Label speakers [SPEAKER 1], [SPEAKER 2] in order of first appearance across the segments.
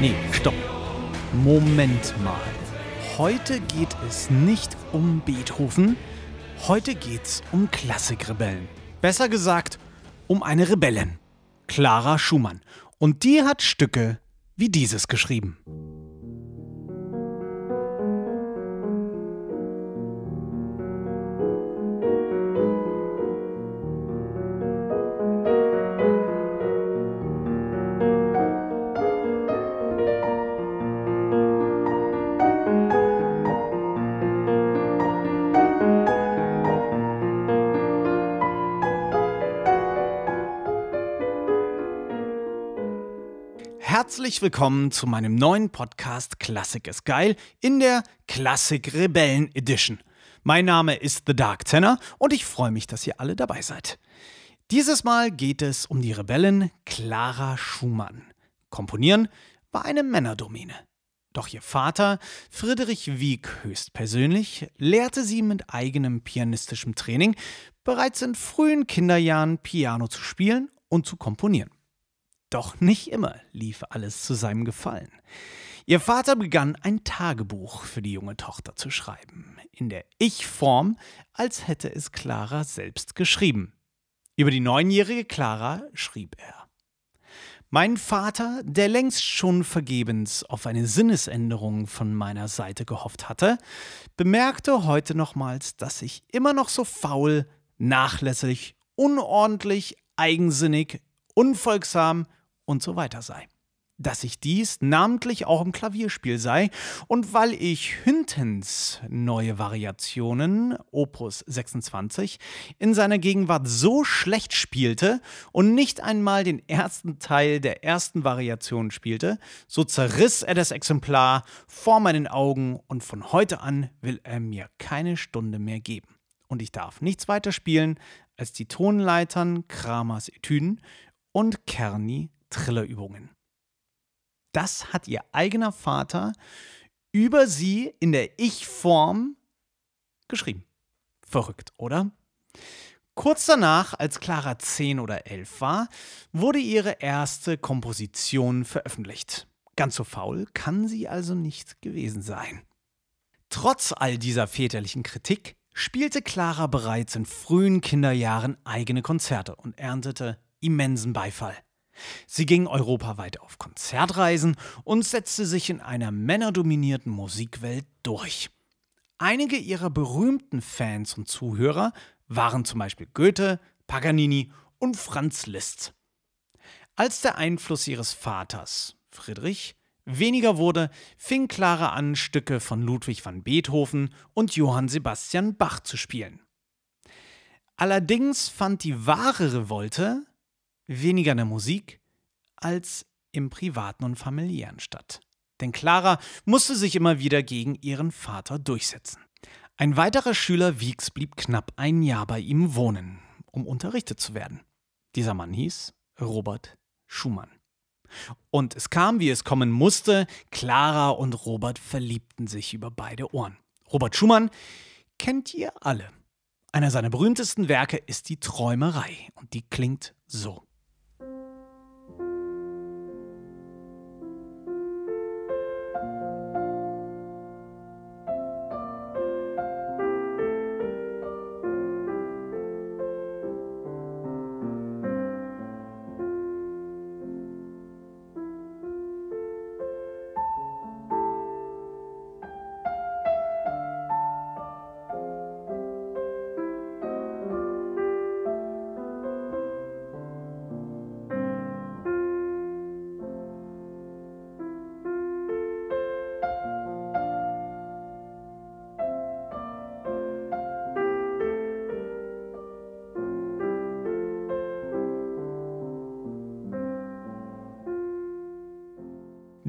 [SPEAKER 1] Nee, stopp. Moment mal. Heute geht es nicht um Beethoven, heute geht's um Klassikrebellen. Besser gesagt, um eine Rebellin, Clara Schumann. Und die hat Stücke wie dieses geschrieben. Herzlich willkommen zu meinem neuen Podcast Klassik ist geil in der Klassik Rebellen Edition. Mein Name ist The Dark Tenor und ich freue mich, dass ihr alle dabei seid. Dieses Mal geht es um die Rebellin Clara Schumann. Komponieren war eine Männerdomäne. Doch ihr Vater, Friedrich Wieck höchstpersönlich, lehrte sie mit eigenem pianistischem Training bereits in frühen Kinderjahren Piano zu spielen und zu komponieren. Doch nicht immer lief alles zu seinem Gefallen. Ihr Vater begann ein Tagebuch für die junge Tochter zu schreiben, in der Ich-Form, als hätte es Clara selbst geschrieben. Über die neunjährige Clara schrieb er. Mein Vater, der längst schon vergebens auf eine Sinnesänderung von meiner Seite gehofft hatte, bemerkte heute nochmals, dass ich immer noch so faul, nachlässig, unordentlich, eigensinnig, unfolgsam und so weiter sei. Dass ich dies namentlich auch im Klavierspiel sei und weil ich Hüntens neue Variationen, Opus 26, in seiner Gegenwart so schlecht spielte und nicht einmal den ersten Teil der ersten Variation spielte, so zerriss er das Exemplar vor meinen Augen und von heute an will er mir keine Stunde mehr geben. Und ich darf nichts weiter spielen als die Tonleitern Kramers Etüden und Kerni Trillerübungen. Das hat ihr eigener Vater über sie in der Ich-Form geschrieben. Verrückt, oder? Kurz danach, als Clara 10 oder 11 war, wurde ihre erste Komposition veröffentlicht. Ganz so faul kann sie also nicht gewesen sein. Trotz all dieser väterlichen Kritik spielte Clara bereits in frühen Kinderjahren eigene Konzerte und erntete immensen Beifall. Sie ging europaweit auf Konzertreisen und setzte sich in einer männerdominierten Musikwelt durch. Einige ihrer berühmten Fans und Zuhörer waren zum Beispiel Goethe, Paganini und Franz Liszt. Als der Einfluss ihres Vaters, Friedrich, weniger wurde, fing Clara an, Stücke von Ludwig van Beethoven und Johann Sebastian Bach zu spielen. Allerdings fand die wahre Revolte weniger in der Musik als im privaten und familiären statt. Denn Clara musste sich immer wieder gegen ihren Vater durchsetzen. Ein weiterer Schüler Wieks blieb knapp ein Jahr bei ihm wohnen, um unterrichtet zu werden. Dieser Mann hieß Robert Schumann. Und es kam, wie es kommen musste, Clara und Robert verliebten sich über beide Ohren. Robert Schumann kennt ihr alle. Einer seiner berühmtesten Werke ist die Träumerei und die klingt so.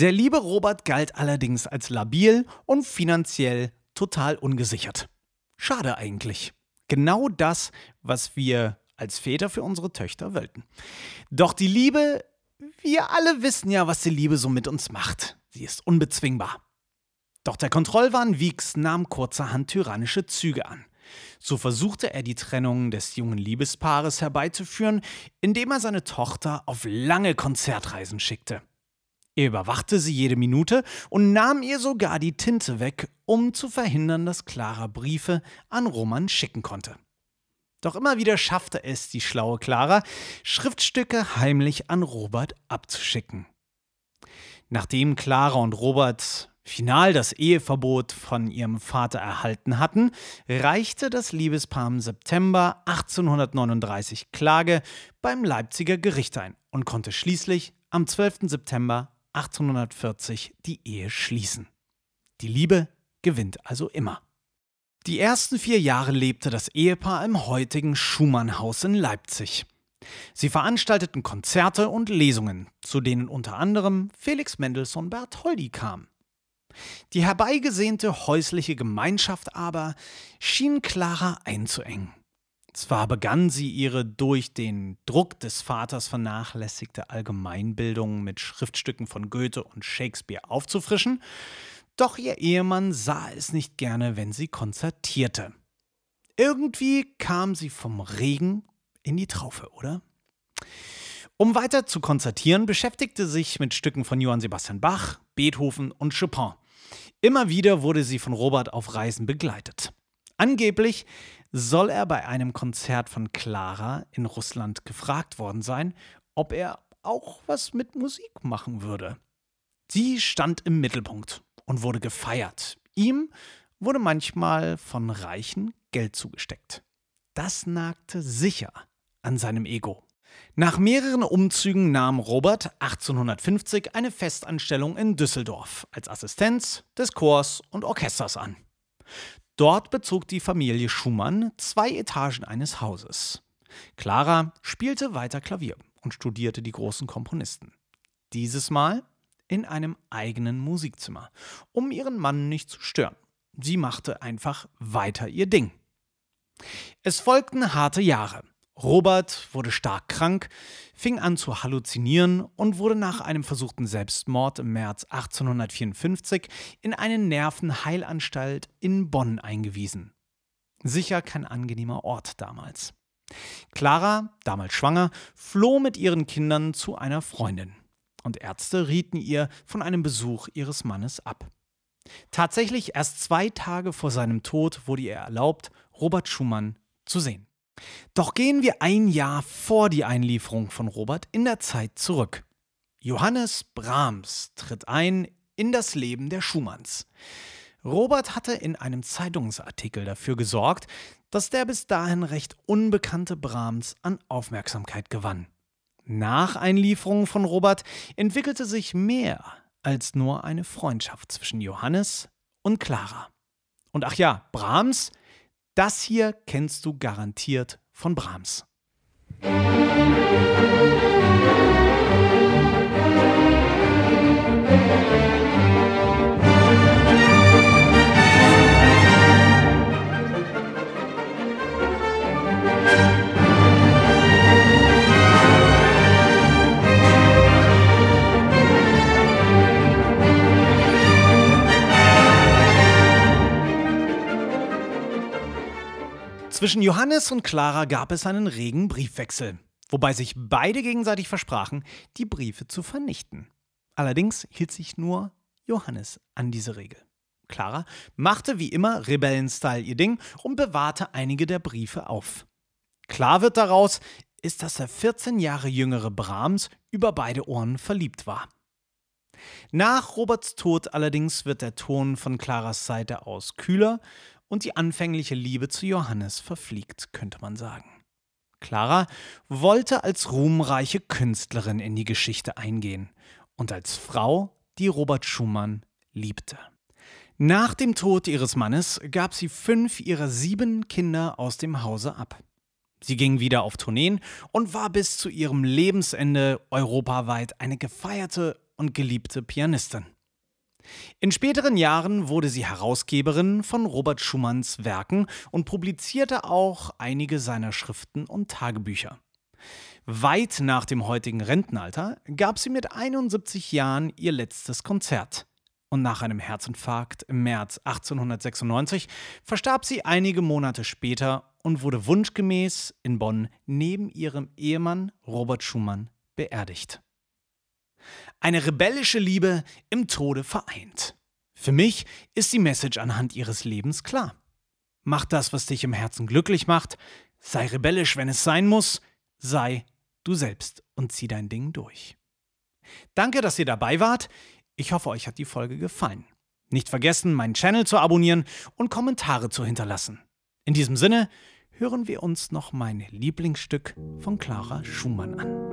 [SPEAKER 1] Der liebe Robert galt allerdings als labil und finanziell total ungesichert. Schade eigentlich. Genau das, was wir als Väter für unsere Töchter wollten. Doch die Liebe, wir alle wissen ja, was die Liebe so mit uns macht. Sie ist unbezwingbar. Doch der Kontrollwahn Wieks nahm kurzerhand tyrannische Züge an. So versuchte er die Trennung des jungen Liebespaares herbeizuführen, indem er seine Tochter auf lange Konzertreisen schickte. Er überwachte sie jede Minute und nahm ihr sogar die Tinte weg, um zu verhindern, dass Clara Briefe an Roman schicken konnte. Doch immer wieder schaffte es die schlaue Clara, Schriftstücke heimlich an Robert abzuschicken. Nachdem Clara und Robert final das Eheverbot von ihrem Vater erhalten hatten, reichte das Liebespaar im September 1839 Klage beim Leipziger Gericht ein und konnte schließlich am 12. September 1840 die Ehe schließen. Die Liebe gewinnt also immer. Die ersten vier Jahre lebte das Ehepaar im heutigen Schumannhaus in Leipzig. Sie veranstalteten Konzerte und Lesungen, zu denen unter anderem Felix Mendelssohn Bertholdy kam. Die herbeigesehnte häusliche Gemeinschaft aber schien Clara einzuengen. Zwar begann sie ihre durch den Druck des Vaters vernachlässigte Allgemeinbildung mit Schriftstücken von Goethe und Shakespeare aufzufrischen, doch ihr Ehemann sah es nicht gerne, wenn sie konzertierte. Irgendwie kam sie vom Regen in die Traufe, oder? Um weiter zu konzertieren, beschäftigte sich mit Stücken von Johann Sebastian Bach, Beethoven und Chopin. Immer wieder wurde sie von Robert auf Reisen begleitet. Angeblich soll er bei einem Konzert von Clara in Russland gefragt worden sein, ob er auch was mit Musik machen würde. Sie stand im Mittelpunkt und wurde gefeiert. Ihm wurde manchmal von Reichen Geld zugesteckt. Das nagte sicher an seinem Ego. Nach mehreren Umzügen nahm Robert 1850 eine Festanstellung in Düsseldorf als Assistenz des Chors und Orchesters an. Dort bezog die Familie Schumann zwei Etagen eines Hauses. Clara spielte weiter Klavier und studierte die großen Komponisten. Dieses Mal in einem eigenen Musikzimmer, um ihren Mann nicht zu stören. Sie machte einfach weiter ihr Ding. Es folgten harte Jahre. Robert wurde stark krank, fing an zu halluzinieren und wurde nach einem versuchten Selbstmord im März 1854 in eine Nervenheilanstalt in Bonn eingewiesen. Sicher kein angenehmer Ort damals. Clara, damals schwanger, floh mit ihren Kindern zu einer Freundin und Ärzte rieten ihr von einem Besuch ihres Mannes ab. Tatsächlich erst zwei Tage vor seinem Tod wurde ihr erlaubt, Robert Schumann zu sehen. Doch gehen wir ein Jahr vor die Einlieferung von Robert in der Zeit zurück. Johannes Brahms tritt ein in das Leben der Schumanns. Robert hatte in einem Zeitungsartikel dafür gesorgt, dass der bis dahin recht unbekannte Brahms an Aufmerksamkeit gewann. Nach Einlieferung von Robert entwickelte sich mehr als nur eine Freundschaft zwischen Johannes und Clara. Und ach ja, Brahms, das hier kennst du garantiert von Brahms. Zwischen Johannes und Clara gab es einen regen Briefwechsel, wobei sich beide gegenseitig versprachen, die Briefe zu vernichten. Allerdings hielt sich nur Johannes an diese Regel. Clara machte wie immer Rebellenstyle ihr Ding und bewahrte einige der Briefe auf. Klar wird daraus, ist, dass der 14 Jahre jüngere Brahms über beide Ohren verliebt war. Nach Roberts Tod allerdings wird der Ton von Claras Seite aus kühler und die anfängliche Liebe zu Johannes verfliegt, könnte man sagen. Clara wollte als ruhmreiche Künstlerin in die Geschichte eingehen und als Frau, die Robert Schumann liebte. Nach dem Tod ihres Mannes gab sie fünf ihrer sieben Kinder aus dem Hause ab. Sie ging wieder auf Tourneen und war bis zu ihrem Lebensende europaweit eine gefeierte und geliebte Pianistin. In späteren Jahren wurde sie Herausgeberin von Robert Schumanns Werken und publizierte auch einige seiner Schriften und Tagebücher. Weit nach dem heutigen Rentenalter gab sie mit 71 Jahren ihr letztes Konzert. Und nach einem Herzinfarkt im März 1896 verstarb sie einige Monate später und wurde wunschgemäß in Bonn neben ihrem Ehemann Robert Schumann beerdigt. Eine rebellische Liebe im Tode vereint. Für mich ist die Message anhand ihres Lebens klar. Mach das, was dich im Herzen glücklich macht, sei rebellisch, wenn es sein muss, sei du selbst und zieh dein Ding durch. Danke, dass ihr dabei wart. Ich hoffe, euch hat die Folge gefallen. Nicht vergessen, meinen Channel zu abonnieren und Kommentare zu hinterlassen. In diesem Sinne hören wir uns noch mein Lieblingsstück von Clara Schumann an.